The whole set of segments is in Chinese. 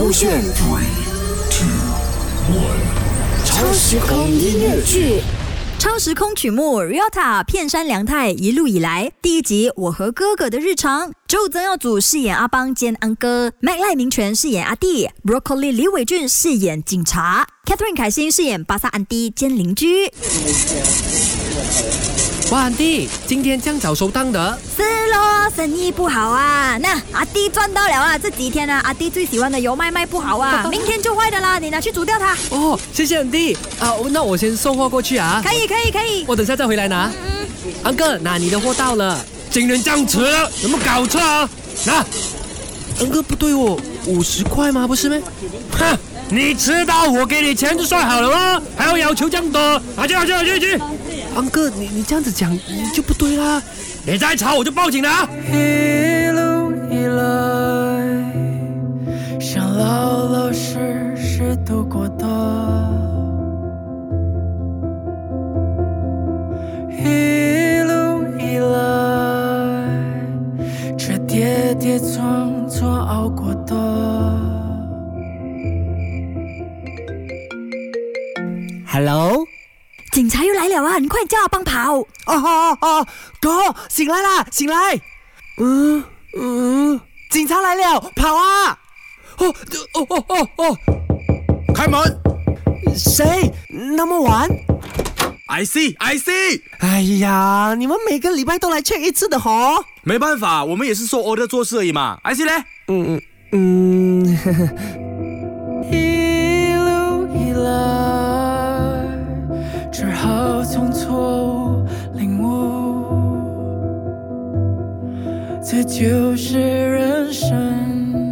勾选。超时空音乐剧。超时空曲目 Riota 片山良太一路以来第一集我和哥哥的日常，周曾耀祖饰演阿邦兼安哥，Mac 赖明权饰演阿弟，Broccoli 李伟俊饰演警察，Catherine 凯欣饰演巴萨安迪兼邻居。哇，安迪，今天这样早收档的？是咯，生意不好啊。那阿弟赚到了啊，这几天呢，阿弟最喜欢的油麦卖不好啊，明天就坏的啦，你拿去煮掉它。哦，谢谢安弟啊，那我先送货过去啊。可以可以可以，我等下再回来拿。安哥，那你的货到了。今天这样迟，有没有搞错啊？那。安哥不对哦，五十块吗？不是咩？哼，你迟到我给你钱就算好了吗？还要要求这样多？拿去拿去拿去去。安哥，你你这样子讲你就不对啦！你再吵我就报警了啊！一路以来，想老老实实度过的，一路以来，这跌跌撞撞熬过的。Hello。警察又来了啊！你快叫阿邦跑！哦哦哦，哥，醒来啦，醒来！嗯嗯，警察来了，跑啊！哦哦哦哦哦，开门！谁？那么晚？I see I see。哎呀，你们每个礼拜都来 check 一次的吼？没办法，我们也是说 order 做事而已嘛。I see 嘞？嗯嗯嗯。一 只好从错误领悟，这就是人生。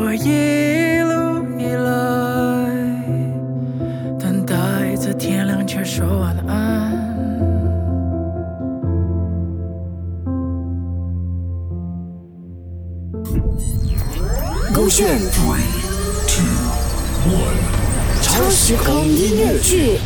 我一路以来等待着天亮，却说晚安。勾选。超时空音乐剧。